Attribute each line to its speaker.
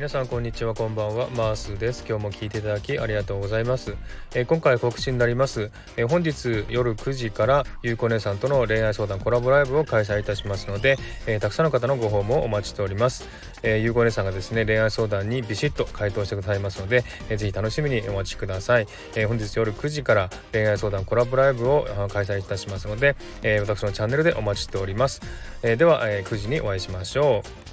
Speaker 1: 皆さんこんにちはこんばんは。マースです。今日も聞いていただきありがとうございます、え、今回告知になります、え、本日夜9時からゆうこ姉さんとの恋愛相談コラボライブを開催いたしますので、え、たくさんの方のご訪問をお待ちしております、えゆうこ姉さんがですね恋愛相談にビシッと回答してくださいますので、えー、ぜひ楽しみにお待ちください、え本日夜9時から恋愛相談コラボライブを開催いたしますので、え私のチャンネルでお待ちしております、えでは、え9時にお会いしましょう。